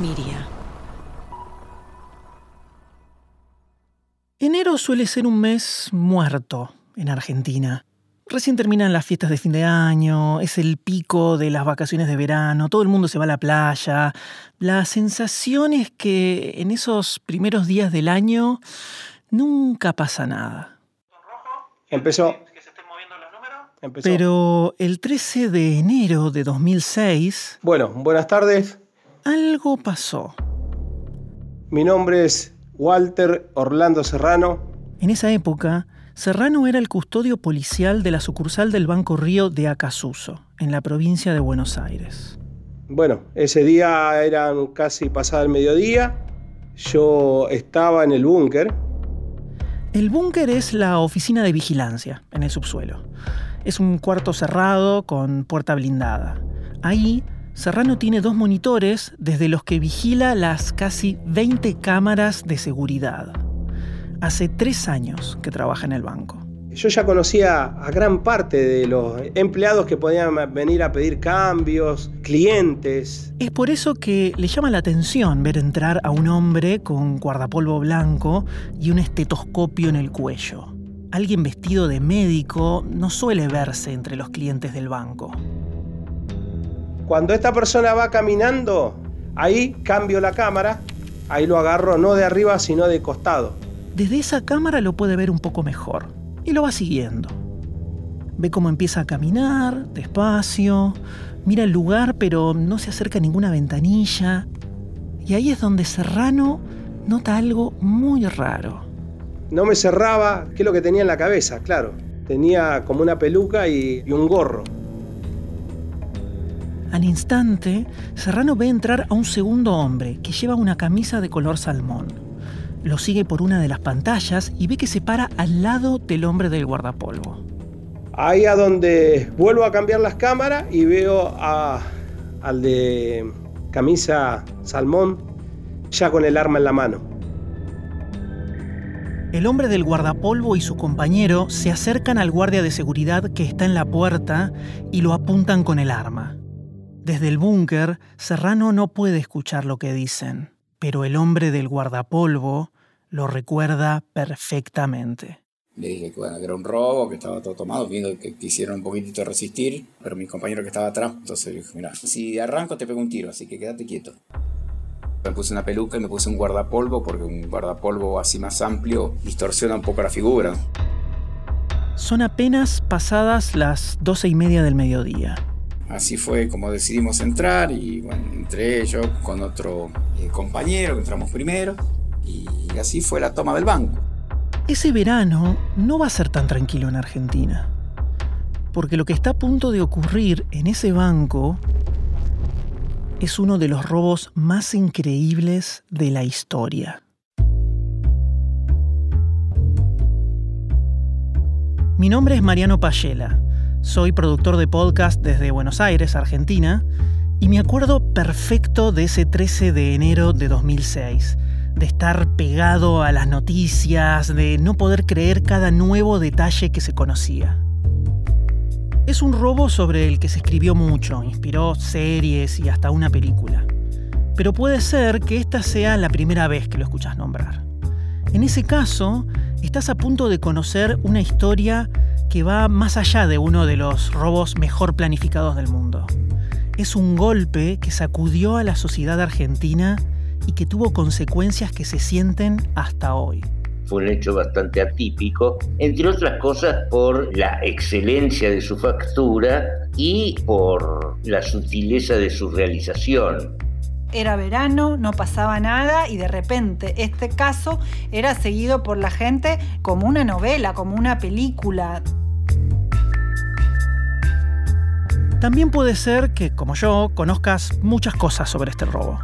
Miria. Enero suele ser un mes muerto en Argentina. Recién terminan las fiestas de fin de año, es el pico de las vacaciones de verano, todo el mundo se va a la playa. La sensación es que en esos primeros días del año nunca pasa nada. Empezó. Pero el 13 de enero de 2006... Bueno, buenas tardes. Algo pasó. Mi nombre es Walter Orlando Serrano. En esa época, Serrano era el custodio policial de la sucursal del Banco Río de Acasuso, en la provincia de Buenos Aires. Bueno, ese día eran casi pasada el mediodía. Yo estaba en el búnker. El búnker es la oficina de vigilancia en el subsuelo. Es un cuarto cerrado con puerta blindada. Ahí, Serrano tiene dos monitores desde los que vigila las casi 20 cámaras de seguridad. Hace tres años que trabaja en el banco. Yo ya conocía a gran parte de los empleados que podían venir a pedir cambios, clientes. Es por eso que le llama la atención ver entrar a un hombre con guardapolvo blanco y un estetoscopio en el cuello alguien vestido de médico no suele verse entre los clientes del banco. Cuando esta persona va caminando, ahí cambio la cámara, ahí lo agarro no de arriba sino de costado. Desde esa cámara lo puede ver un poco mejor y lo va siguiendo. Ve cómo empieza a caminar, despacio, mira el lugar pero no se acerca a ninguna ventanilla. Y ahí es donde Serrano nota algo muy raro no me cerraba, ¿qué es lo que tenía en la cabeza? Claro, tenía como una peluca y, un gorro. Al instante, Serrano ve entrar a un segundo hombre que lleva una camisa de color salmón. Lo sigue por una de las pantallas y ve que se para al lado del hombre del guardapolvo. Ahí a donde vuelvo a cambiar las cámaras y veo al de camisa salmón ya con el arma en la mano. El hombre del guardapolvo y su compañero se acercan al guardia de seguridad que está en la puerta y lo apuntan con el arma. Desde el búnker, Serrano no puede escuchar lo que dicen, pero el hombre del guardapolvo lo recuerda perfectamente. Le dije que, era un robo, que estaba todo tomado, viendo que quisieron un poquitito resistir, pero mi compañero que estaba atrás, entonces dije, mira, si arranco te pego un tiro, así que quédate quieto. Me puse una peluca y me puse un guardapolvo porque un guardapolvo así más amplio distorsiona un poco la figura. Son apenas pasadas las doce y media del mediodía. Así fue como decidimos entrar y bueno, entré yo con otro eh, compañero, entramos primero y así fue la toma del banco. Ese verano no va a ser tan tranquilo en Argentina, porque lo que está a punto de ocurrir en ese banco es uno de los robos más increíbles de la historia. Mi nombre es Mariano Payela. Soy productor de podcast desde Buenos Aires, Argentina, y me acuerdo perfecto de ese 13 de enero de 2006, de estar pegado a las noticias, de no poder creer cada nuevo detalle que se conocía. Es un robo sobre el que se escribió mucho, inspiró series y hasta una película. Pero puede ser que esta sea la primera vez que lo escuchas nombrar. En ese caso, estás a punto de conocer una historia que va más allá de uno de los robos mejor planificados del mundo. Es un golpe que sacudió a la sociedad argentina y que tuvo consecuencias que se sienten hasta hoy fue un hecho bastante atípico, entre otras cosas por la excelencia de su factura y por la sutileza de su realización. Era verano, no pasaba nada y de repente este caso era seguido por la gente como una novela, como una película. También puede ser que, como yo, conozcas muchas cosas sobre este robo.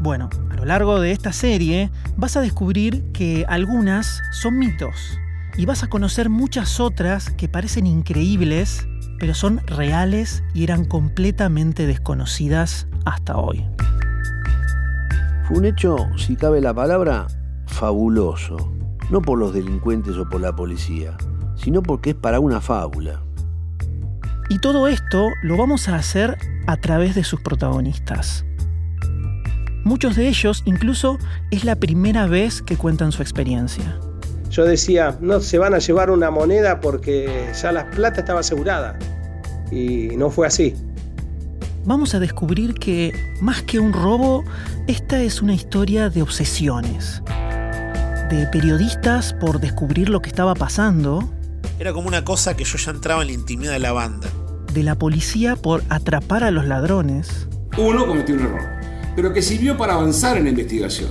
Bueno, a lo largo de esta serie vas a descubrir que algunas son mitos y vas a conocer muchas otras que parecen increíbles, pero son reales y eran completamente desconocidas hasta hoy. Fue un hecho, si cabe la palabra, fabuloso. No por los delincuentes o por la policía, sino porque es para una fábula. Y todo esto lo vamos a hacer a través de sus protagonistas. Muchos de ellos incluso es la primera vez que cuentan su experiencia. Yo decía, no se van a llevar una moneda porque ya la plata estaba asegurada. Y no fue así. Vamos a descubrir que, más que un robo, esta es una historia de obsesiones. De periodistas por descubrir lo que estaba pasando. Era como una cosa que yo ya entraba en la intimidad de la banda. De la policía por atrapar a los ladrones. Uno cometió un error, pero que sirvió para avanzar en la investigación.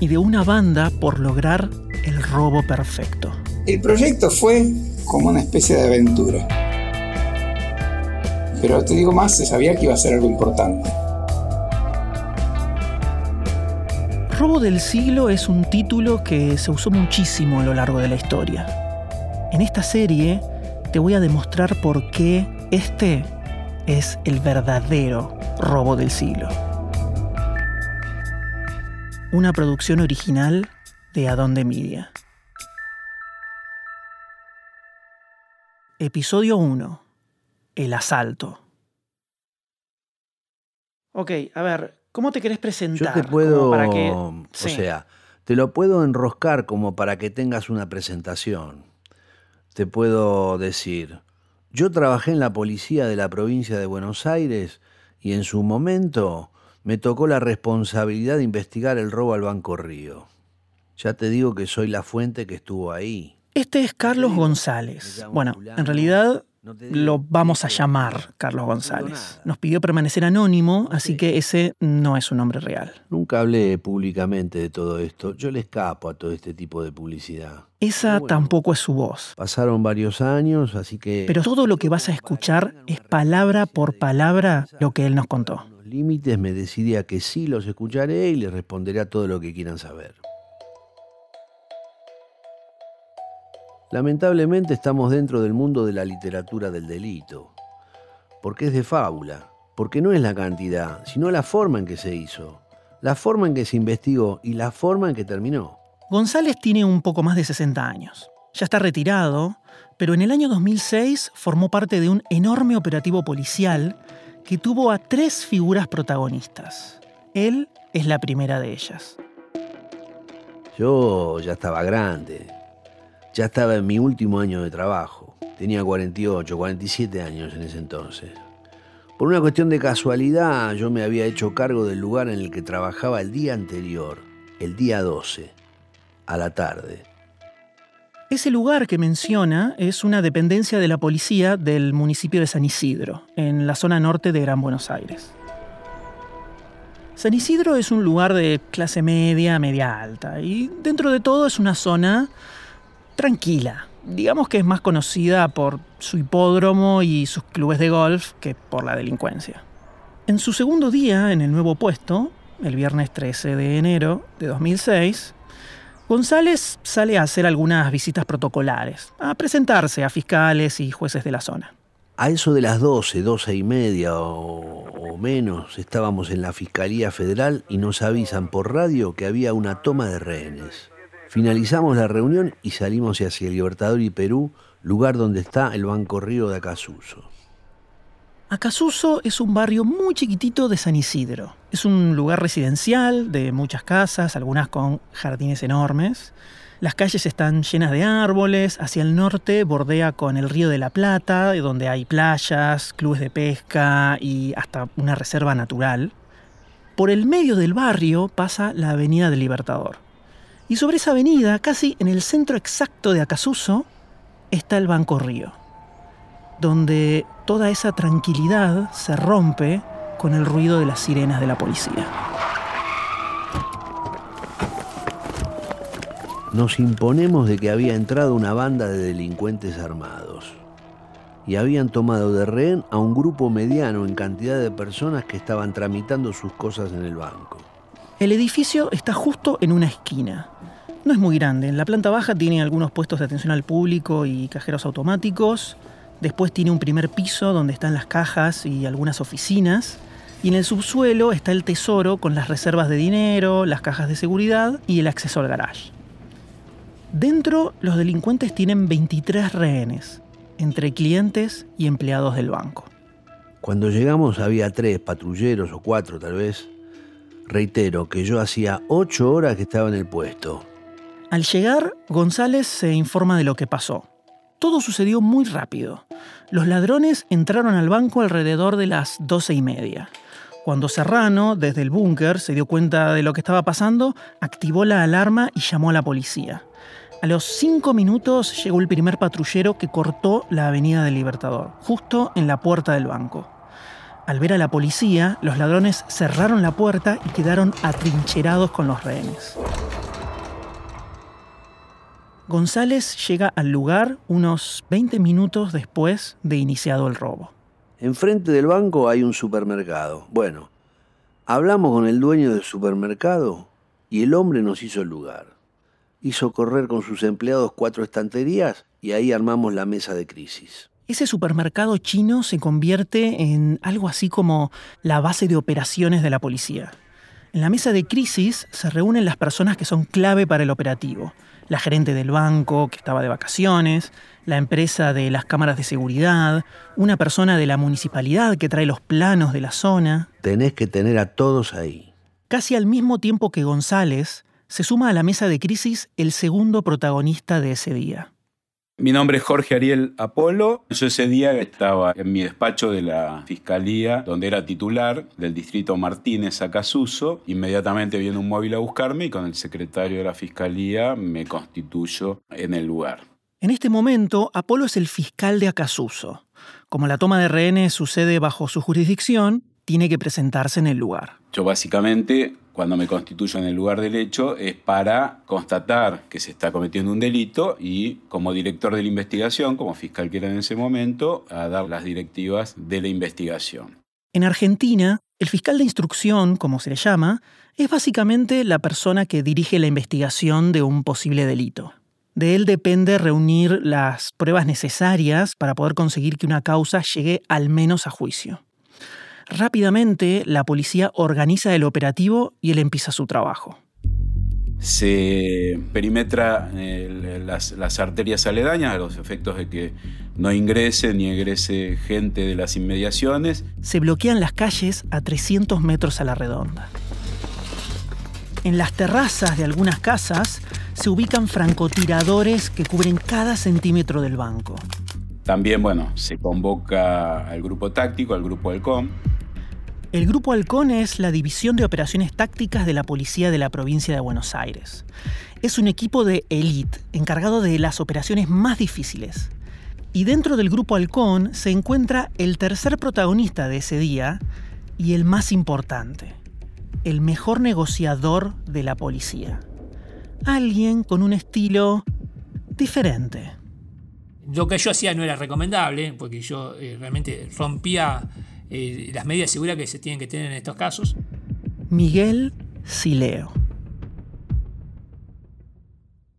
Y de una banda por lograr el robo perfecto. El proyecto fue como una especie de aventura. Pero te digo más, se sabía que iba a ser algo importante. Robo del siglo es un título que se usó muchísimo a lo largo de la historia. En esta serie te voy a demostrar por qué este es el verdadero robo del siglo. Una producción original de Adonde Media. Episodio 1. El asalto. Ok, a ver, ¿cómo te querés presentar? Yo te puedo, para que- o Sí. sea, te lo puedo enroscar como para que tengas una presentación. Te puedo decir, yo trabajé en la policía de la provincia de Buenos Aires y en su momento me tocó la responsabilidad de investigar el robo al Banco Río. Ya te digo que soy la fuente que estuvo ahí. Este es Carlos González. Bueno, en realidad lo vamos a llamar Carlos González. Nos pidió permanecer anónimo, así que ese no es su nombre real. Nunca hablé públicamente de todo esto. Yo le escapo a todo este tipo de publicidad. Esa Bueno. tampoco es su voz. Pasaron varios años, así que... Pero todo lo que vas a escuchar es palabra por palabra lo que él nos contó. Los límites me decidí a que sí los escucharé y les responderé a todo lo que quieran saber. Lamentablemente estamos dentro del mundo de la literatura del delito, porque es de fábula, porque no es la cantidad, sino la forma en que se hizo, la forma en que se investigó y la forma en que terminó. González tiene un poco más de 60 años. Ya está retirado, pero en el año 2006 formó parte de un enorme operativo policial que tuvo a tres figuras protagonistas. Él es la primera de ellas. Yo ya estaba grande, ya estaba en mi último año de trabajo. Tenía 48, 47 años en ese entonces. Por una cuestión de casualidad, yo me había hecho cargo del lugar en el que trabajaba el día anterior, el día 12, a la tarde. Ese lugar que menciona es una dependencia de la policía del municipio de San Isidro, en la zona norte de Gran Buenos Aires. San Isidro es un lugar de clase media, media alta, y dentro de todo es una zona tranquila. Digamos que es más conocida por su hipódromo y sus clubes de golf que por la delincuencia. En su segundo día en el nuevo puesto, el viernes 13 de enero de 2006, González sale a hacer algunas visitas protocolares, a presentarse a fiscales y jueces de la zona. A eso de las 12, 12 y media o, o menos, estábamos en la Fiscalía Federal y nos avisan por radio que había una toma de rehenes. Finalizamos la reunión y salimos hacia el Libertador y Perú, lugar donde está el Banco Río de Acasuso. Acasuso es un barrio muy chiquitito de San Isidro. Es un lugar residencial de muchas casas, algunas con jardines enormes. Las calles están llenas de árboles, hacia el norte bordea con el río de la Plata, donde hay playas, clubes de pesca y hasta una reserva natural. Por el medio del barrio pasa la Avenida del Libertador. Y sobre esa avenida, casi en el centro exacto de Acasuso, está el Banco Río, donde toda esa tranquilidad se rompe con el ruido de las sirenas de la policía. Nos imponemos de que había entrado una banda de delincuentes armados y habían tomado de rehén a un grupo mediano en cantidad de personas que estaban tramitando sus cosas en el banco. El edificio está justo en una esquina. No es muy grande. En la planta baja tiene algunos puestos de atención al público y cajeros automáticos. Después tiene un primer piso donde están las cajas y algunas oficinas. Y en el subsuelo está el tesoro con las reservas de dinero, las cajas de seguridad y el acceso al garage. Dentro, los delincuentes tienen 23 rehenes, entre clientes y empleados del banco. Cuando llegamos había tres patrulleros o cuatro tal vez, Reitero que yo hacía ocho horas que estaba en el puesto. Al llegar, González se informa de lo que pasó. Todo sucedió muy rápido. Los ladrones entraron al banco alrededor de las doce y media. Cuando Serrano, desde el búnker, se dio cuenta de lo que estaba pasando, activó la alarma y llamó a la policía. A los cinco minutos llegó el primer patrullero que cortó la avenida del Libertador, justo en la puerta del banco. Al ver a la policía, los ladrones cerraron la puerta y quedaron atrincherados con los rehenes. González llega al lugar unos 20 minutos después de iniciado el robo. Enfrente del banco hay un supermercado. Bueno, hablamos con el dueño del supermercado y el hombre nos hizo el lugar. Hizo correr con sus empleados cuatro estanterías y ahí armamos la mesa de crisis. Ese supermercado chino se convierte en algo así como la base de operaciones de la policía. En la mesa de crisis se reúnen las personas que son clave para el operativo. La gerente del banco, que estaba de vacaciones, la empresa de las cámaras de seguridad, una persona de la municipalidad que trae los planos de la zona. Tenés que tener a todos ahí. Casi al mismo tiempo que González, se suma a la mesa de crisis el segundo protagonista de ese día. Mi nombre es Jorge Ariel Apolo. Yo ese día estaba en mi despacho de la fiscalía, donde era titular del distrito Martínez Acasuso. Inmediatamente viene un móvil a buscarme y con el secretario de la fiscalía me constituyo en el lugar. En este momento, Apolo es el fiscal de Acasuso. Como la toma de rehenes sucede bajo su jurisdicción, tiene que presentarse en el lugar. Yo básicamente, cuando me constituyo en el lugar del hecho, es para constatar que se está cometiendo un delito y como director de la investigación, como fiscal que era en ese momento, a dar las directivas de la investigación. En Argentina, el fiscal de instrucción, como se le llama, es básicamente la persona que dirige la investigación de un posible delito. De él depende reunir las pruebas necesarias para poder conseguir que una causa llegue al menos a juicio. Rápidamente, la policía organiza el operativo y él empieza su trabajo. Se perimetra eh, las, las, arterias aledañas a los efectos de que no ingrese ni egrese gente de las inmediaciones. Se bloquean las calles a 300 metros a la redonda. En las terrazas de algunas casas se ubican francotiradores que cubren cada centímetro del banco. También, bueno, se convoca al grupo táctico, al grupo Halcón. El Grupo Halcón es la división de operaciones tácticas de la policía de la provincia de Buenos Aires. Es un equipo de élite encargado de las operaciones más difíciles. Y dentro del Grupo Halcón se encuentra el tercer protagonista de ese día y el más importante, el mejor negociador de la policía alguien con un estilo diferente. Lo que yo hacía no era recomendable, porque yo eh, realmente rompía eh, las medidas de seguridad que se tienen que tener en estos casos. Miguel Sileo.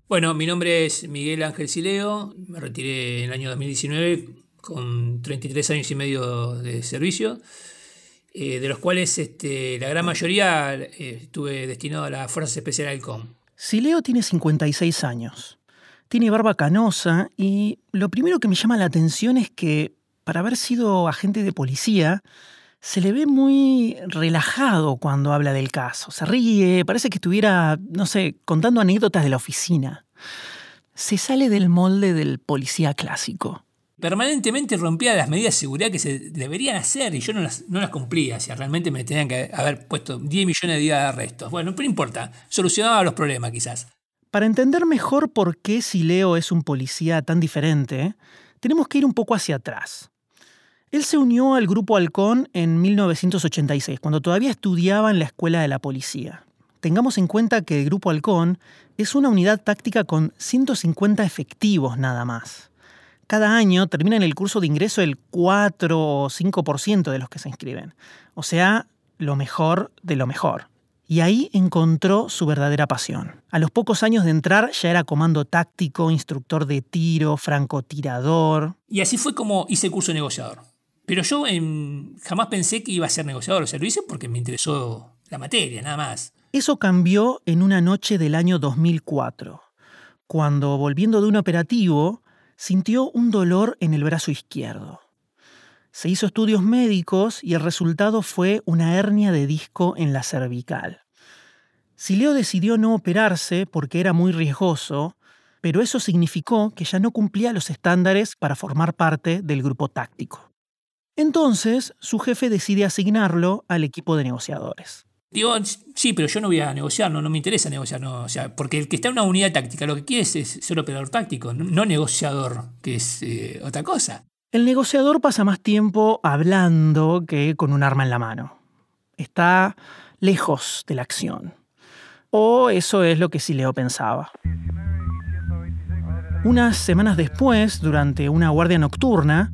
Bueno, mi nombre es Miguel Ángel Sileo, me retiré en el año 2019 con 33 años y medio de servicio, eh, de los cuales este, la gran mayoría estuve destinado a la Fuerzas Especiales del COM. Sileo tiene 56 años. Tiene barba canosa y lo primero que me llama la atención es que, para haber sido agente de policía, se le ve muy relajado cuando habla del caso. Se ríe, parece que estuviera, no sé, contando anécdotas de la oficina. Se sale del molde del policía clásico permanentemente rompía las medidas de seguridad que se deberían hacer y yo no las, cumplía. O sea, realmente me tenían que haber puesto 10 millones de días de arrestos. Bueno, pero no importa, solucionaba los problemas quizás. Para entender mejor por qué Sileo es un policía tan diferente, tenemos que ir un poco hacia atrás. Él se unió al Grupo Halcón en 1986, cuando todavía estudiaba en la Escuela de la Policía. Tengamos en cuenta que el Grupo Halcón es una unidad táctica con 150 efectivos nada más cada año terminan el curso de ingreso el 4 o 5% de los que se inscriben. O sea, lo mejor de lo mejor. Y ahí encontró su verdadera pasión. A los pocos años de entrar ya era comando táctico, instructor de tiro, francotirador. Y así fue como hice el curso de negociador. Pero yo jamás pensé que iba a ser negociador, o sea, lo hice porque me interesó la materia, nada más. Eso cambió en una noche del año 2004, cuando volviendo de un operativo, sintió un dolor en el brazo izquierdo. Se hizo estudios médicos y el resultado fue una hernia de disco en la cervical. Sileo decidió no operarse porque era muy riesgoso, pero eso significó que ya no cumplía los estándares para formar parte del grupo táctico. Entonces, su jefe decide asignarlo al equipo de negociadores. Digo, sí, pero yo no voy a negociar, no, no me interesa negociar, o sea, porque el que está en una unidad táctica lo que quiere es, ser operador táctico, no, negociador, que es eh, otra cosa. El negociador pasa más tiempo hablando que con un arma en la mano. Está lejos de la acción. O eso es lo que Sileo pensaba. Unas semanas después, durante una guardia nocturna,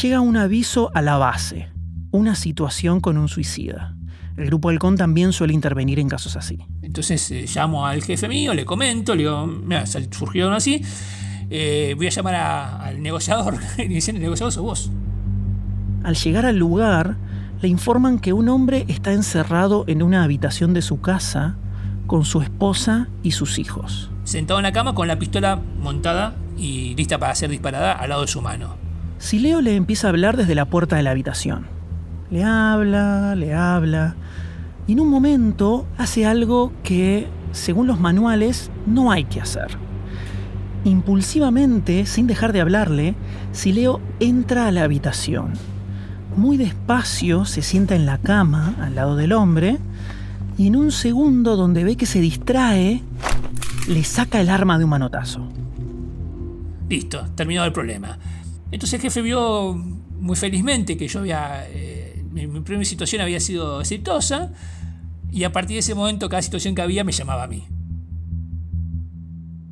llega un aviso a la base, una situación con un suicida. El grupo Halcón también suele intervenir en casos así. Entonces eh, llamo al jefe mío, le comento, le digo, mira, surgió así, eh, voy a llamar al negociador. y dicen, el negociador sos vos. Al llegar al lugar, le informan que un hombre está encerrado en una habitación de su casa con su esposa y sus hijos. Sentado en la cama con la pistola montada y lista para ser disparada al lado de su mano. Sileo le empieza a hablar desde la puerta de la habitación. Le habla, le habla, y en un momento hace algo que, según los manuales, no hay que hacer. Impulsivamente, sin dejar de hablarle, Sileo entra a la habitación. Muy despacio se sienta en la cama al lado del hombre y en un segundo donde ve que se distrae, le saca el arma de un manotazo. Listo, terminado el problema. Entonces el jefe vio muy felizmente que yo había... Eh, mi, primera situación había sido exitosa y a partir de ese momento cada situación que había me llamaba a mí.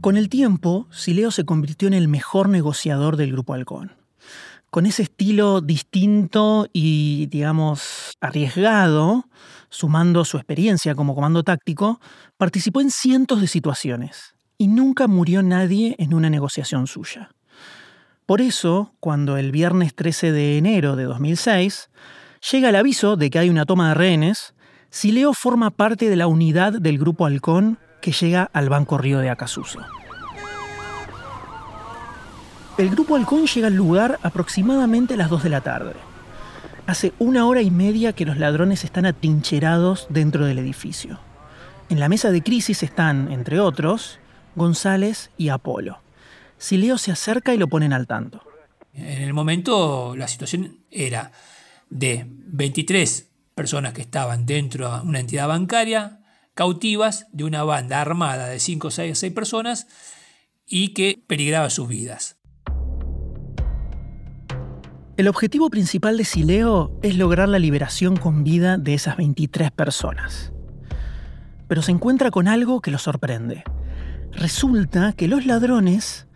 Con el tiempo, Sileo se convirtió en el mejor negociador del Grupo Halcón. Con ese estilo distinto y, digamos, arriesgado, sumando su experiencia como comando táctico, participó en cientos de situaciones y nunca murió nadie en una negociación suya. Por eso, cuando el viernes 13 de enero de 2006 llega el aviso de que hay una toma de rehenes, Sileo forma parte de la unidad del Grupo Halcón que llega al Banco Río de Acasuso. El grupo Halcón llega al lugar aproximadamente a las 2 de la tarde. Hace una hora y media que los ladrones están atrincherados dentro del edificio. En la mesa de crisis están, entre otros, González y Apolo. Sileo se acerca y lo ponen al tanto. En el momento la situación era de 23 personas que estaban dentro de una entidad bancaria, cautivas de una banda armada de 5 o 6, 6 personas y que peligraba sus vidas. El objetivo principal de Sileo es lograr la liberación con vida de esas 23 personas. Pero se encuentra con algo que lo sorprende. Resulta que los ladrones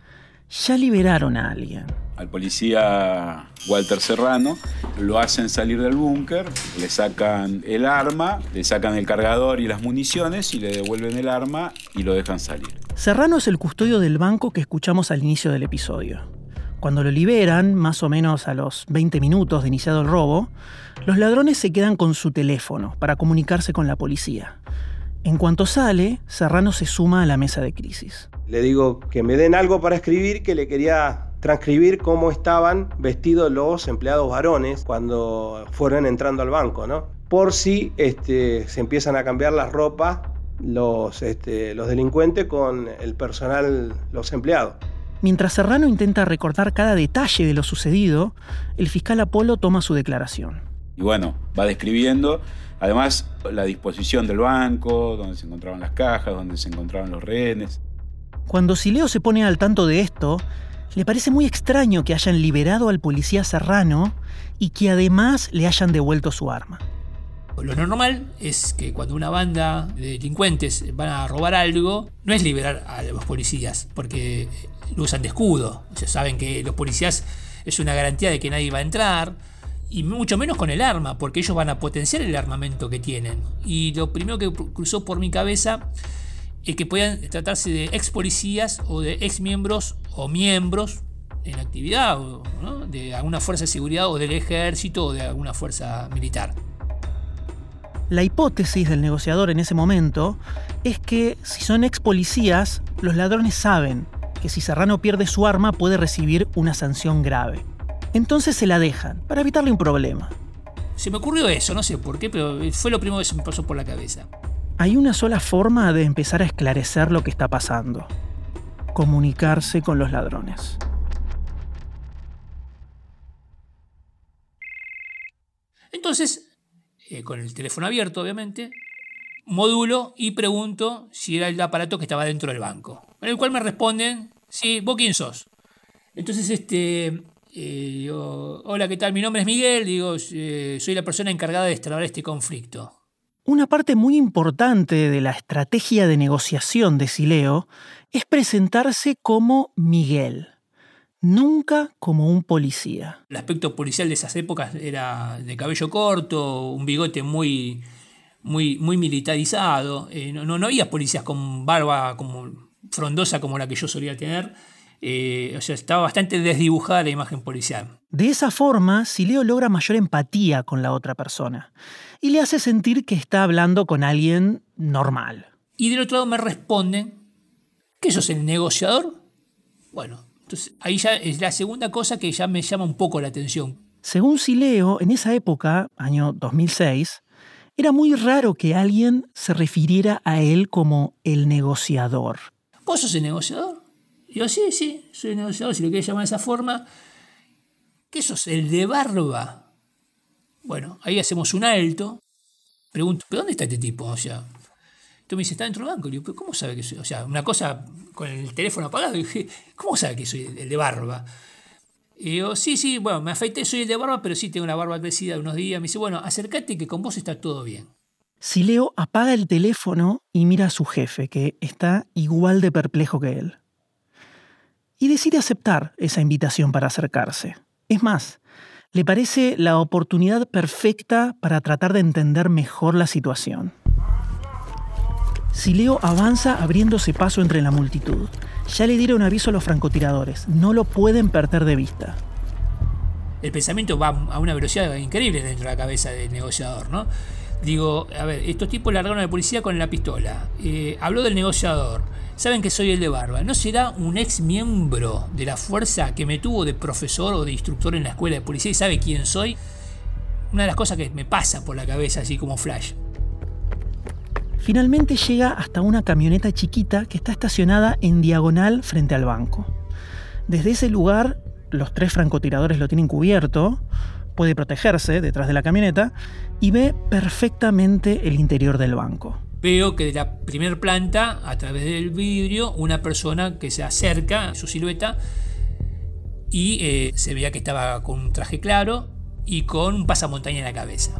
ya liberaron a alguien al policía Walter Serrano, lo hacen salir del búnker, le sacan el arma, le sacan el cargador y las municiones y le devuelven el arma y lo dejan salir. Serrano es el custodio del banco que escuchamos al inicio del episodio. Cuando lo liberan, más o menos a los 20 minutos de iniciado el robo, los ladrones se quedan con su teléfono para comunicarse con la policía. En cuanto sale, Serrano se suma a la mesa de crisis. Le digo que me den algo para escribir que le quería transcribir cómo estaban vestidos los empleados varones cuando fueron entrando al banco, ¿no? Por si este, se empiezan a cambiar las ropas los, este, los delincuentes con el personal, los empleados. Mientras Serrano intenta recordar cada detalle de lo sucedido, el fiscal Apolo toma su declaración. Y bueno, va describiendo, además, la disposición del banco, donde se encontraban las cajas, donde se encontraban los rehenes. Cuando Sileo se pone al tanto de esto, le parece muy extraño que hayan liberado al policía Serrano y que además le hayan devuelto su arma. Lo normal es que cuando una banda de delincuentes van a robar algo, no es liberar a los policías, porque lo usan de escudo. O saben que los policías es una garantía de que nadie va a entrar, y mucho menos con el arma, porque ellos van a potenciar el armamento que tienen. Y lo primero que cruzó por mi cabeza es que puedan tratarse de ex policías o de ex miembros o miembros en actividad de alguna fuerza de seguridad o del ejército o de alguna fuerza militar. La hipótesis del negociador en ese momento es que si son ex policías, los ladrones saben que si Serrano pierde su arma puede recibir una sanción grave. Entonces se la dejan, para evitarle un problema. Se me ocurrió eso, no sé por qué, pero fue lo primero que se me pasó por la cabeza. Hay una sola forma de empezar a esclarecer lo que está pasando. Comunicarse con los ladrones. Entonces, eh, con el teléfono abierto, obviamente, modulo y pregunto si era el aparato que estaba dentro del banco. En el cual me responden, sí, vos quién sos. Entonces, este, eh, digo, hola, ¿qué tal? Mi nombre es Miguel, digo, eh, soy la persona encargada de destrabar este conflicto. Una parte muy importante de la estrategia de negociación de Sileo es presentarse como Miguel, nunca como un policía. El aspecto policial de esas épocas era de cabello corto, un bigote muy, muy, militarizado. Eh, no, no, había policías con barba como frondosa como la que yo solía tener. Eh, o sea, estaba bastante desdibujada la imagen policial. De esa forma, Sileo logra mayor empatía con la otra persona y le hace sentir que está hablando con alguien normal. Y del otro lado me responden, ¿que sos el negociador? Bueno, entonces ahí ya es la segunda cosa que ya me llama un poco la atención. Según Sileo, en esa época, año 2006, era muy raro que alguien se refiriera a él como el negociador. ¿Vos sos el negociador? Yo, sí, sí, soy negociador, si lo quieres llamar de esa forma. ¿Qué sos? El de barba. Bueno, ahí hacemos un alto. Pregunto, ¿pero dónde está este tipo? O sea, tú me dice, está dentro del banco. Le ¿pero cómo sabe que soy? O sea, una cosa con el teléfono apagado. Y dije, ¿cómo sabe que soy el de barba? Y digo, sí, sí, bueno, me afeité, soy el de barba, pero sí tengo una barba crecida de unos días. Me dice, bueno, acércate que con vos está todo bien. Sileo apaga el teléfono y mira a su jefe, que está igual de perplejo que él. Y decide aceptar esa invitación para acercarse. Es más, le parece la oportunidad perfecta para tratar de entender mejor la situación. Sileo avanza abriéndose paso entre la multitud. Ya le dieron aviso a los francotiradores, no lo pueden perder de vista. El pensamiento va a una velocidad increíble dentro de la cabeza del negociador, ¿no? Digo, a ver, estos tipos largaron a la policía con la pistola. Eh, habló del negociador. Saben que soy el de barba. ¿No será un ex miembro de la fuerza que me tuvo de profesor o de instructor en la escuela de policía y sabe quién soy? Una de las cosas que me pasa por la cabeza, así como flash. Finalmente llega hasta una camioneta chiquita que está estacionada en diagonal frente al banco. Desde ese lugar, los tres francotiradores lo tienen cubierto, puede protegerse detrás de la camioneta y ve perfectamente el interior del banco. Veo que de la primera planta, a través del vidrio, una persona que se acerca a su silueta y eh, se veía que estaba con un traje claro y con un pasamontaña en la cabeza.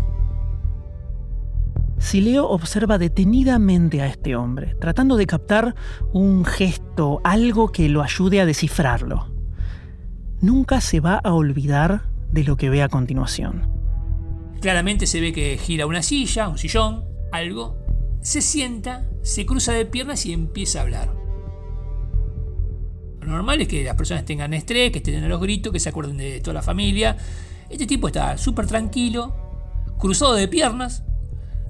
Sileo observa detenidamente a este hombre, tratando de captar un gesto, algo que lo ayude a descifrarlo. Nunca se va a olvidar de lo que ve a continuación. Claramente se ve que gira una silla, un sillón, algo, se sienta, se cruza de piernas y empieza a hablar. Lo normal es que las personas tengan estrés, que estén a los gritos, que se acuerden de toda la familia. Este tipo está súper tranquilo, cruzado de piernas,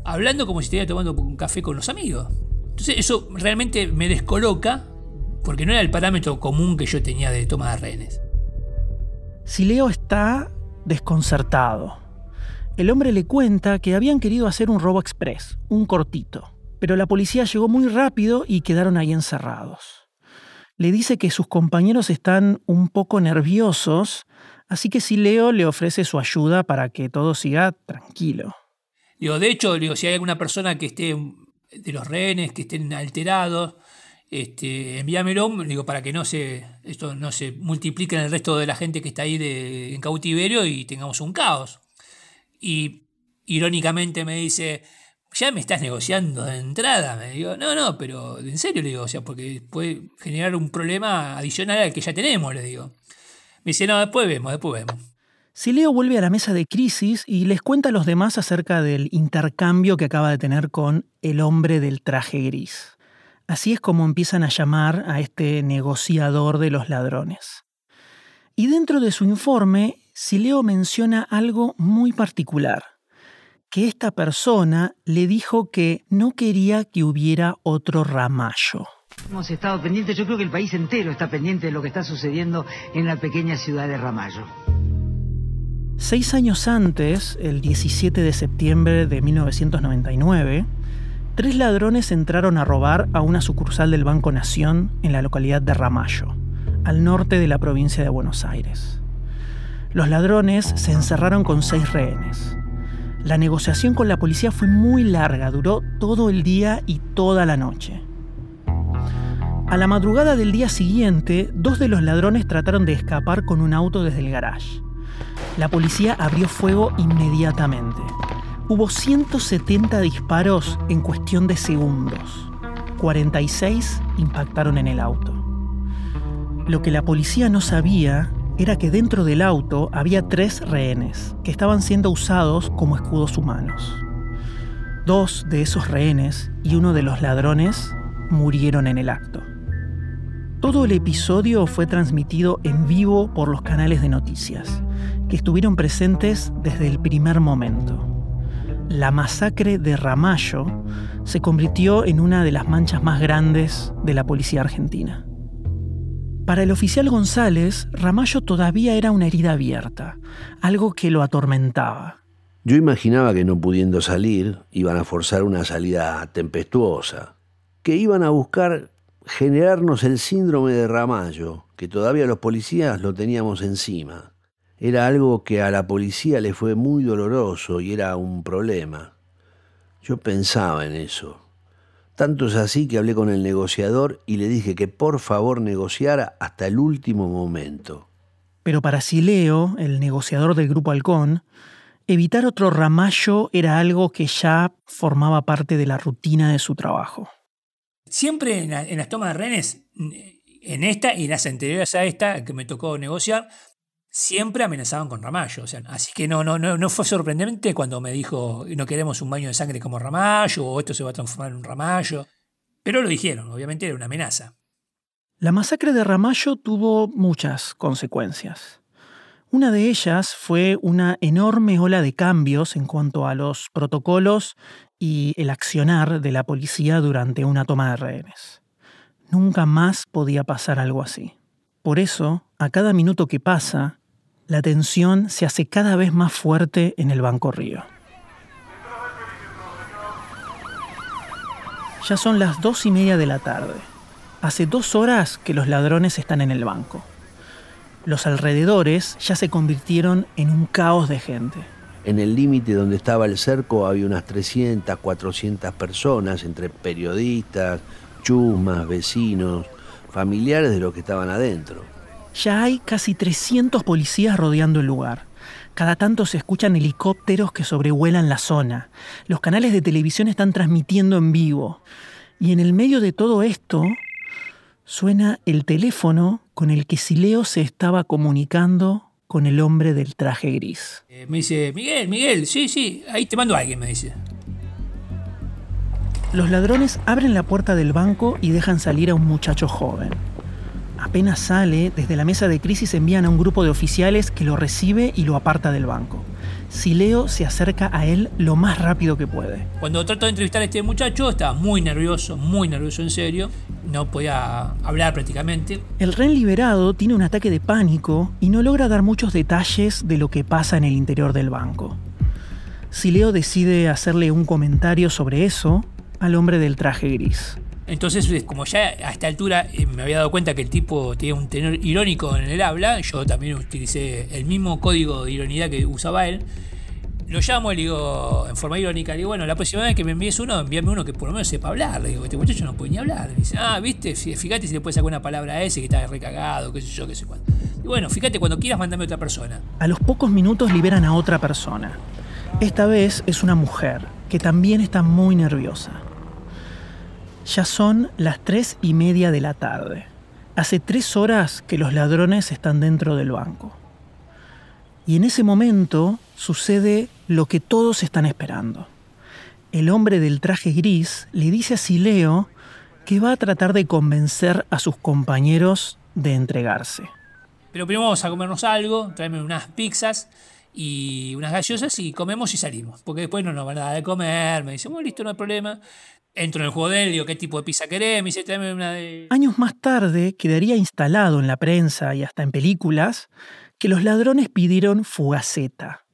hablando como si estuviera tomando un café con los amigos. Entonces eso realmente me descoloca porque no era el parámetro común que yo tenía de toma de rehenes. Si Leo está desconcertado. El hombre le cuenta que habían querido hacer un robo express, un cortito, pero la policía llegó muy rápido y quedaron ahí encerrados. Le dice que sus compañeros están un poco nerviosos, así que Sileo le ofrece su ayuda para que todo siga tranquilo. Digo, de hecho, digo, si hay alguna persona que esté de los rehenes, que estén alterados, este, envíamelo, digo, para que no se, esto no se multiplique en el resto de la gente que está ahí de, en cautiverio y tengamos un caos. Y irónicamente me dice, ya me estás negociando de entrada. Me digo, no, no, pero en serio le digo, o sea, porque puede generar un problema adicional al que ya tenemos, le digo. Me dice, no, después vemos, después vemos. Sileo vuelve a la mesa de crisis y les cuenta a los demás acerca del intercambio que acaba de tener con el hombre del traje gris. Así es como empiezan a llamar a este negociador de los ladrones. Y dentro de su informe, Sileo menciona algo muy particular, que esta persona le dijo que no quería que hubiera otro Ramallo. Hemos estado pendientes, yo creo que el país entero está pendiente de lo que está sucediendo en la pequeña ciudad de Ramallo. Seis años antes, el 17 de septiembre de 1999, tres ladrones entraron a robar a una sucursal del Banco Nación en la localidad de Ramallo, al norte de la provincia de Buenos Aires. Los ladrones se encerraron con seis rehenes. La negociación con la policía fue muy larga, duró todo el día y toda la noche. A la madrugada del día siguiente, dos de los ladrones trataron de escapar con un auto desde el garage. La policía abrió fuego inmediatamente. Hubo 170 disparos en cuestión de segundos. 46 impactaron en el auto. Lo que la policía no sabía era que dentro del auto había tres rehenes que estaban siendo usados como escudos humanos. Dos de esos rehenes y uno de los ladrones murieron en el acto. Todo el episodio fue transmitido en vivo por los canales de noticias, que estuvieron presentes desde el primer momento. La masacre de Ramallo se convirtió en una de las manchas más grandes de la policía argentina. Para el oficial González, Ramallo todavía era una herida abierta, algo que lo atormentaba. Yo imaginaba que no pudiendo salir, iban a forzar una salida tempestuosa, que iban a buscar generarnos el síndrome de Ramallo, que todavía los policías lo teníamos encima. Era algo que a la policía le fue muy doloroso y era un problema. Yo pensaba en eso. Tanto es así que hablé con el negociador y le dije que por favor negociara hasta el último momento. Pero para Sileo, el negociador del Grupo Halcón, evitar otro ramallo era algo que ya formaba parte de la rutina de su trabajo. Siempre en, en las tomas de rehenes, en esta y en las anteriores a esta que me tocó negociar, siempre amenazaban con Ramallo. O sea, así que no, no, no, no fue sorprendente cuando me dijo no queremos un baño de sangre como Ramallo o esto se va a transformar en un Ramallo. Pero lo dijeron, obviamente era una amenaza. La masacre de Ramallo tuvo muchas consecuencias. Una de ellas fue una enorme ola de cambios en cuanto a los protocolos y el accionar de la policía durante una toma de rehenes. Nunca más podía pasar algo así. Por eso, a cada minuto que pasa, la tensión se hace cada vez más fuerte en el Banco Río. Ya son las dos y media de la tarde. Hace dos horas que los ladrones están en el banco. Los alrededores ya se convirtieron en un caos de gente. En el límite donde estaba el cerco había unas 300, 400 personas, entre periodistas, chusmas, vecinos, familiares de los que estaban adentro. Ya hay casi 300 policías rodeando el lugar. Cada tanto se escuchan helicópteros que sobrevuelan la zona. Los canales de televisión están transmitiendo en vivo. Y en el medio de todo esto suena el teléfono con el que Sileo se estaba comunicando con el hombre del traje gris. Eh, me dice, Miguel, Miguel, sí, sí, ahí te mando a alguien, me dice. Los ladrones abren la puerta del banco y dejan salir a un muchacho joven. Apenas sale, desde la mesa de crisis envían a un grupo de oficiales que lo recibe y lo aparta del banco. Sileo se acerca a él lo más rápido que puede. Cuando trato de entrevistar a este muchacho, estaba muy nervioso, muy nervioso en serio. No podía hablar prácticamente. El rehén liberado tiene un ataque de pánico y no logra dar muchos detalles de lo que pasa en el interior del banco. Sileo decide hacerle un comentario sobre eso al hombre del traje gris. Entonces, como ya a esta altura eh, me había dado cuenta que el tipo tenía un tenor irónico en el habla, yo también utilicé el mismo código de ironía que usaba él. Lo llamo y le digo, en forma irónica, le digo, bueno, la próxima vez que me envíes uno, envíame uno que por lo menos sepa hablar. Le digo, este muchacho no puede ni hablar. Me dice, ah, viste, fíjate si le puedes sacar una palabra a ese que está recagado, qué sé yo, qué sé cuánto. Y bueno, fíjate, cuando quieras, mandame a otra persona. A los pocos minutos liberan a otra persona. Esta vez es una mujer que también está muy nerviosa. Ya son las tres y media de la tarde. Hace tres horas que los ladrones están dentro del banco. Y en ese momento sucede lo que todos están esperando. El hombre del traje gris le dice a Sileo que va a tratar de convencer a sus compañeros de entregarse. Pero primero vamos a comernos algo, tráeme unas pizzas y unas gaseosas y comemos y salimos. Porque después no nos van de comer. Me dice, bueno, listo, no hay problema. Entro en el juego de él, digo, ¿qué tipo de pizza querés? Me dice, tráeme una de... Años más tarde quedaría instalado en la prensa y hasta en películas que los ladrones pidieron fugaceta.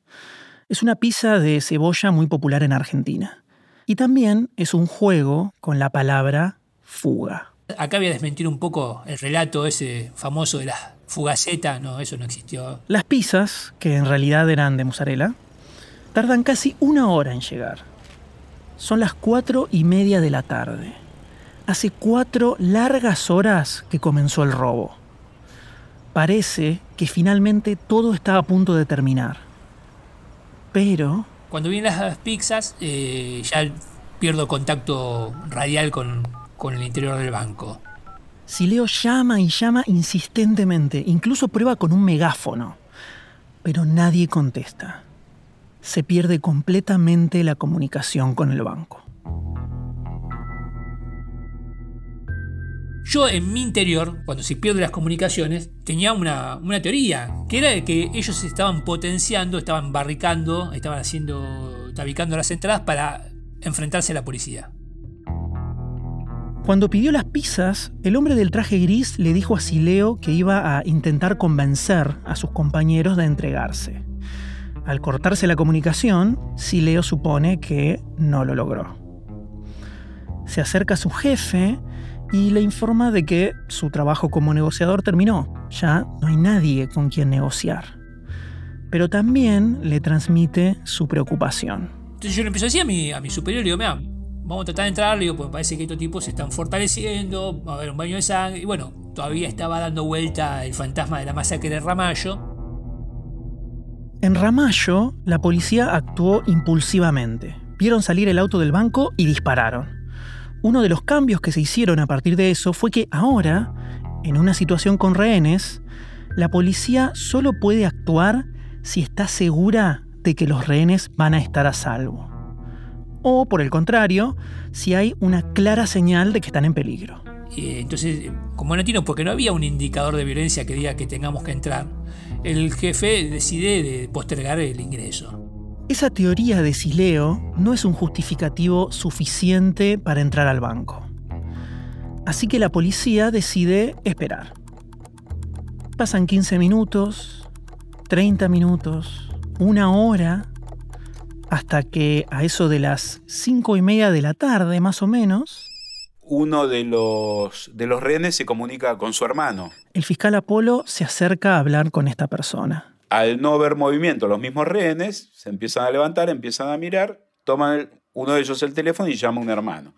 Es una pizza de cebolla muy popular en Argentina. Y también es un juego con la palabra fuga. Acá voy a desmentir un poco el relato ese famoso de la fugaceta. No, eso no existió. Las pizzas, que en realidad eran de mozzarella, tardan casi una hora en llegar. Son las cuatro y media de la tarde. Hace cuatro largas horas que comenzó el robo. Parece que finalmente todo está a punto de terminar. Pero... Cuando vienen las pizzas, eh, ya pierdo contacto radial con, con el interior del banco. Sileo llama y llama insistentemente, incluso prueba con un megáfono, pero nadie contesta. Se pierde completamente la comunicación con el banco. Yo en mi interior, cuando se pierden las comunicaciones, tenía una, una teoría, que era de que ellos estaban potenciando, estaban barricando, estaban haciendo, tabicando las entradas para enfrentarse a la policía. Cuando pidió las pizzas, el hombre del traje gris le dijo a Sileo que iba a intentar convencer a sus compañeros de entregarse. Al cortarse la comunicación, Sileo supone que no lo logró. Se acerca a su jefe y le informa de que su trabajo como negociador terminó. Ya no hay nadie con quien negociar. Pero también le transmite su preocupación. Entonces yo le empiezo a decir a mi, a mi superior, digo, mira, vamos a tratar de entrar, le digo, pues parece que estos tipos se están fortaleciendo, va a haber un baño de sangre. Y bueno, todavía estaba dando vuelta el fantasma de la masacre de Ramallo. En Ramallo, la policía actuó impulsivamente. Vieron salir el auto del banco y dispararon. Uno de los cambios que se hicieron a partir de eso fue que ahora, en una situación con rehenes, la policía solo puede actuar si está segura de que los rehenes van a estar a salvo. O, por el contrario, si hay una clara señal de que están en peligro. entonces, como no tiene, porque no había un indicador de violencia que diga que tengamos que entrar, el jefe decide de postergar el ingreso. Esa teoría de Sileo no es un justificativo suficiente para entrar al banco. Así que la policía decide esperar. Pasan 15 minutos, 30 minutos, una hora, hasta que a eso de las 5 y media de la tarde, más o menos, uno de los, de los rehenes se comunica con su hermano. El fiscal Apolo se acerca a hablar con esta persona. Al no ver movimiento, los mismos rehenes se empiezan a levantar, empiezan a mirar, toman uno de ellos el teléfono y llama a un hermano.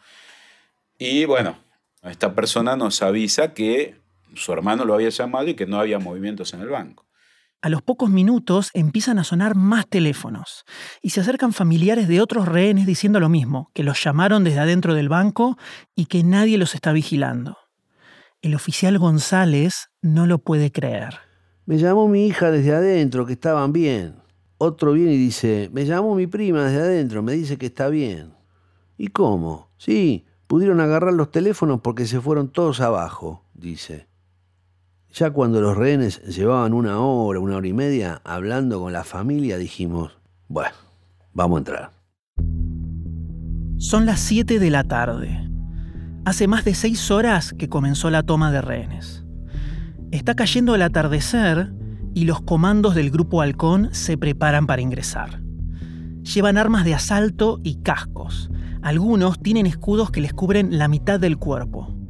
Y bueno, esta persona nos avisa que su hermano lo había llamado y que no había movimientos en el banco. A los pocos minutos empiezan a sonar más teléfonos y se acercan familiares de otros rehenes diciendo lo mismo, que los llamaron desde adentro del banco y que nadie los está vigilando. El oficial González no lo puede creer. Me llamó mi hija desde adentro, que estaban bien. Otro viene y dice, me llamó mi prima desde adentro, me dice que está bien. ¿Y cómo? Sí, pudieron agarrar los teléfonos porque se fueron todos abajo, dice. Ya cuando los rehenes llevaban una hora, una hora y media hablando con la familia, dijimos, bueno, vamos a entrar. Son las 7 de la tarde. Hace más de seis horas que comenzó la toma de rehenes. Está cayendo el atardecer y los comandos del Grupo Halcón se preparan para ingresar. Llevan armas de asalto y cascos. Algunos tienen escudos que les cubren la mitad del cuerpo.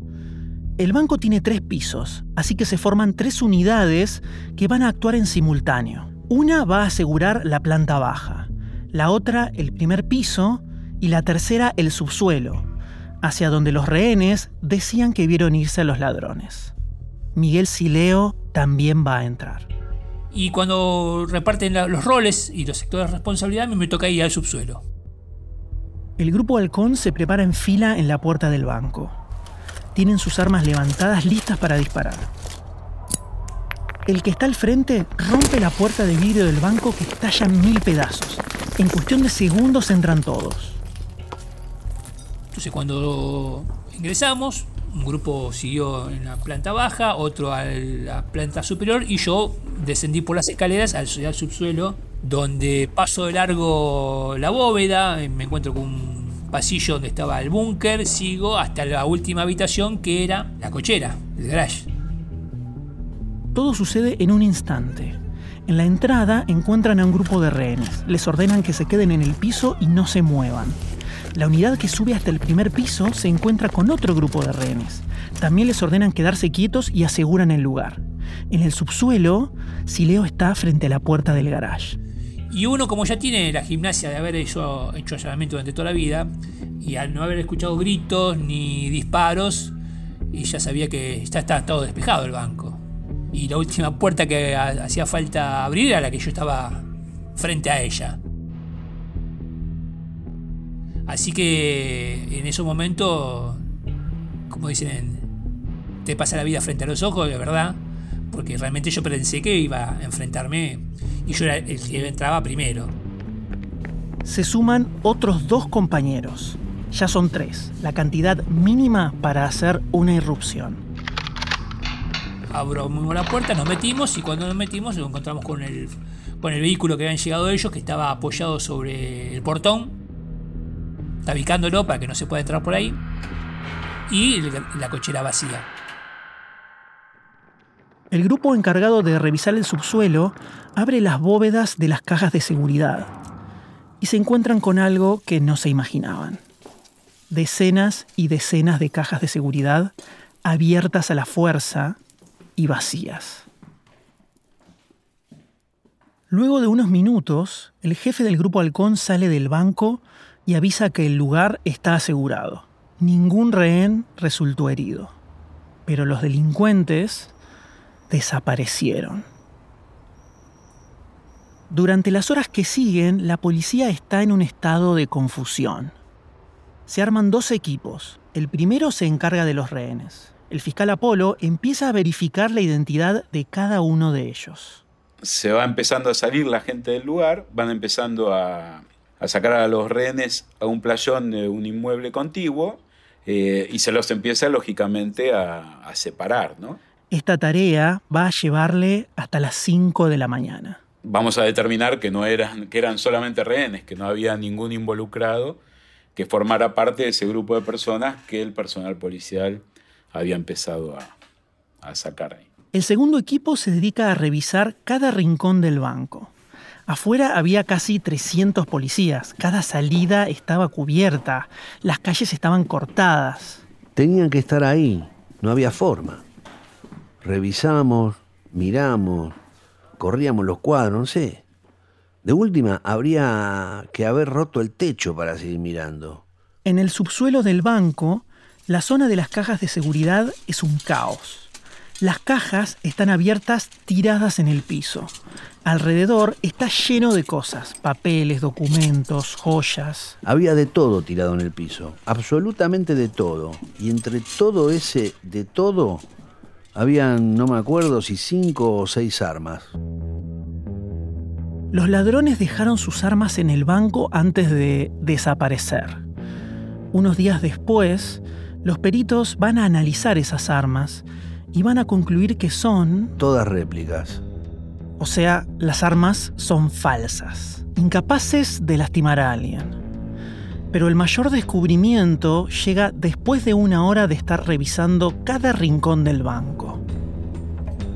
El banco tiene tres pisos, así que se forman tres unidades que van a actuar en simultáneo. Una va a asegurar la planta baja, la otra el primer piso y la tercera el subsuelo, hacia donde los rehenes decían que vieron irse a los ladrones. Miguel Sileo también va a entrar. Y cuando reparten los roles y los sectores de responsabilidad, me toca ir al subsuelo. El grupo halcón se prepara en fila en la puerta del banco. Tienen sus armas levantadas listas para disparar. El que está al frente rompe la puerta de vidrio del banco que estalla en mil pedazos. En cuestión de segundos entran todos. Entonces cuando ingresamos, un grupo siguió en la planta baja, otro a la planta superior y yo descendí por las escaleras al, subsuelo, donde paso de largo la bóveda, me encuentro con un pasillo donde estaba el búnker, sigo hasta la última habitación que era la cochera, el garage. Todo sucede en un instante. En la entrada encuentran a un grupo de rehenes. Les ordenan que se queden en el piso y no se muevan. La unidad que sube hasta el primer piso se encuentra con otro grupo de rehenes. También les ordenan quedarse quietos y aseguran el lugar. En el subsuelo, Sileo está frente a la puerta del garage. Y uno, como ya tiene la gimnasia de haber hecho, hecho allanamiento durante toda la vida, y al no haber escuchado gritos ni disparos, y ya sabía que ya estaba todo despejado el banco. Y la última puerta que hacía falta abrir era la que yo estaba frente a ella. Así que en ese momento, como dicen, te pasa la vida frente a los ojos, de verdad, porque realmente yo pensé que iba a enfrentarme y yo era el que entraba primero. Se suman otros dos compañeros. Ya son tres, la cantidad mínima para hacer una irrupción. Abro la puerta, nos metimos y cuando nos metimos nos encontramos con el, con el vehículo que habían llegado ellos, que estaba apoyado sobre el portón, tabicándolo para que no se pueda entrar por ahí, y la cochera vacía. El grupo encargado de revisar el subsuelo abre las bóvedas de las cajas de seguridad y se encuentran con algo que no se imaginaban. Decenas y decenas de cajas de seguridad abiertas a la fuerza y vacías. Luego de unos minutos, el jefe del grupo Halcón sale del banco y avisa que el lugar está asegurado. Ningún rehén resultó herido. Pero los delincuentes desaparecieron. Durante las horas que siguen, la policía está en un estado de confusión. Se arman dos equipos. El primero se encarga de los rehenes. El fiscal Apolo empieza a verificar la identidad de cada uno de ellos. Se va empezando a salir la gente del lugar, van empezando a, sacar a los rehenes a un playón de un inmueble contiguo eh, y se los empieza lógicamente a, a separar, ¿no? Esta tarea va a llevarle hasta las 5 de la mañana. Vamos a determinar que, no eran, que eran solamente rehenes, que no había ningún involucrado que formara parte de ese grupo de personas que el personal policial había empezado a, a sacar ahí. El segundo equipo se dedica a revisar cada rincón del banco. Afuera había casi 300 policías, cada salida estaba cubierta, las calles estaban cortadas. Tenían que estar ahí, no había forma revisamos, miramos, corríamos los cuadros, no sé. De última, habría que haber roto el techo para seguir mirando. En el subsuelo del banco, la zona de las cajas de seguridad es un caos. Las cajas están abiertas tiradas en el piso. Alrededor está lleno de cosas, papeles, documentos, joyas. Había de todo tirado en el piso, absolutamente de todo. Y entre todo ese de todo habían, no me acuerdo si cinco o seis armas. Los ladrones dejaron sus armas en el banco antes de desaparecer. Unos días después, los peritos van a analizar esas armas y van a concluir que son... Todas réplicas. O sea, las armas son falsas, incapaces de lastimar a alguien. Pero el mayor descubrimiento llega después de una hora de estar revisando cada rincón del banco.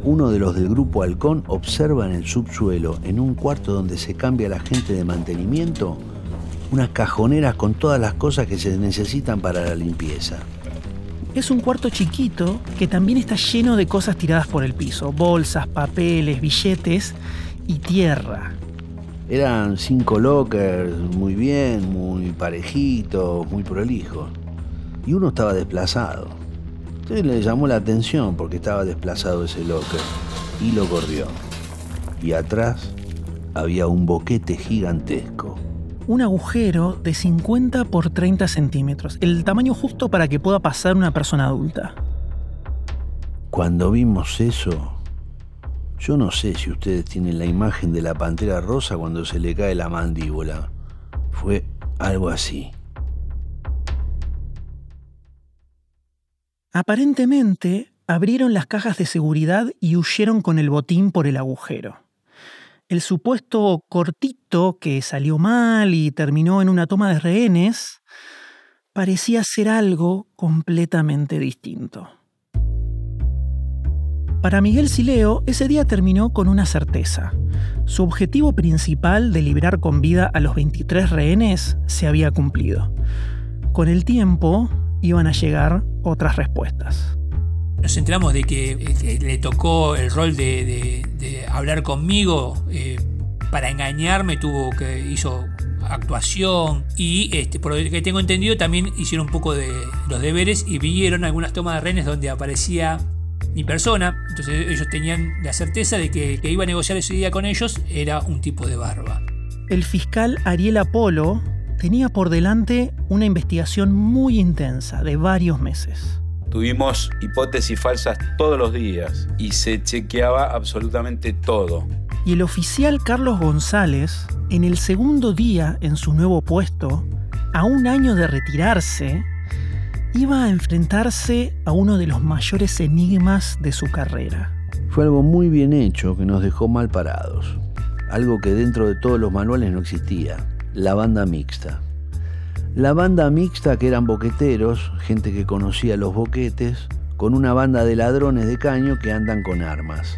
Uno de los del grupo Halcón observa en el subsuelo, en un cuarto donde se cambia la gente de mantenimiento, unas cajoneras con todas las cosas que se necesitan para la limpieza. Es un cuarto chiquito que también está lleno de cosas tiradas por el piso, bolsas, papeles, billetes y tierra. Eran cinco lockers, muy bien, muy parejitos, muy prolijos. Y uno estaba desplazado. Entonces le llamó la atención porque estaba desplazado ese locker y lo corrió. Y atrás había un boquete gigantesco. Un agujero de 50 por 30 centímetros, el tamaño justo para que pueda pasar una persona adulta. Cuando vimos eso, yo no sé si ustedes tienen la imagen de la pantera rosa cuando se le cae la mandíbula. Fue algo así. Aparentemente, abrieron las cajas de seguridad y huyeron con el botín por el agujero. El supuesto cortito que salió mal y terminó en una toma de rehenes parecía ser algo completamente distinto. Para Miguel Sileo, ese día terminó con una certeza. Su objetivo principal de liberar con vida a los 23 rehenes se había cumplido. Con el tiempo iban a llegar otras respuestas. Nos enteramos de que eh, le tocó el rol de, hablar conmigo eh, para engañarme, tuvo que hizo actuación y este, por lo que tengo entendido también hicieron un poco de los deberes y vieron algunas tomas de rehenes donde aparecía mi persona, entonces ellos tenían la certeza de que que iba a negociar ese día con ellos era un tipo de barba. El fiscal Ariel Apolo tenía por delante una investigación muy intensa de varios meses. Tuvimos hipótesis falsas todos los días y se chequeaba absolutamente todo. Y el oficial Carlos González, en el segundo día en su nuevo puesto, a un año de retirarse, iba a enfrentarse a uno de los mayores enigmas de su carrera. Fue algo muy bien hecho que nos dejó mal parados. Algo que dentro de todos los manuales no existía. La banda mixta. La banda mixta que eran boqueteros, gente que conocía los boquetes, con una banda de ladrones de caño que andan con armas.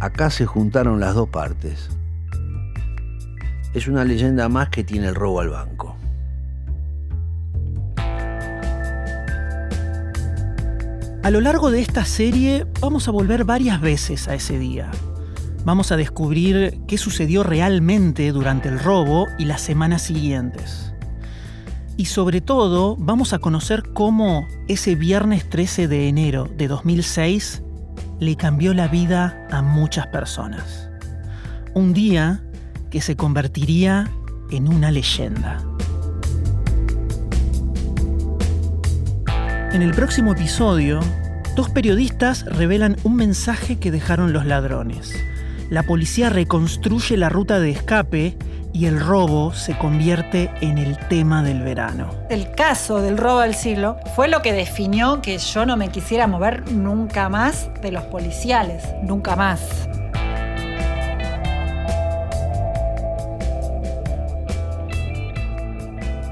Acá se juntaron las dos partes. Es una leyenda más que tiene el robo al banco. A lo largo de esta serie vamos a volver varias veces a ese día. Vamos a descubrir qué sucedió realmente durante el robo y las semanas siguientes. Y sobre todo vamos a conocer cómo ese viernes 13 de enero de 2006 le cambió la vida a muchas personas. Un día que se convertiría en una leyenda. En el próximo episodio, dos periodistas revelan un mensaje que dejaron los ladrones. La policía reconstruye la ruta de escape y el robo se convierte en el tema del verano. El caso del robo del siglo fue lo que definió que yo no me quisiera mover nunca más de los policiales, nunca más.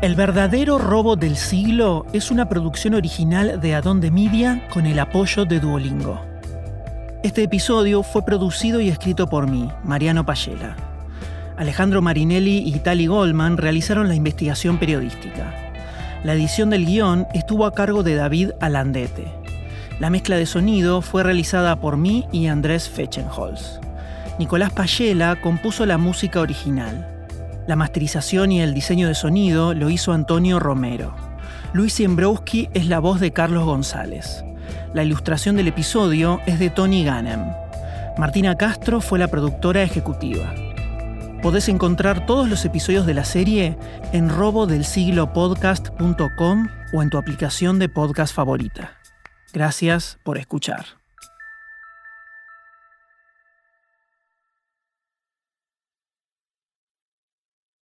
El verdadero robo del siglo es una producción original de Adonde Media con el apoyo de Duolingo. Este episodio fue producido y escrito por mí, Mariano Payela. Alejandro Marinelli y Tali Goldman realizaron la investigación periodística. La edición del guion estuvo a cargo de David Alandete. La mezcla de sonido fue realizada por mí y Andrés Fechenholz. Nicolás Payela compuso la música original. La masterización y el diseño de sonido lo hizo Antonio Romero. Luis Iembrowski es la voz de Carlos González. La ilustración del episodio es de Tony Ganem. Martina Castro fue la productora ejecutiva. Podés encontrar todos los episodios de la serie en robodelsiglopodcast.com o en tu aplicación de podcast favorita. Gracias por escuchar.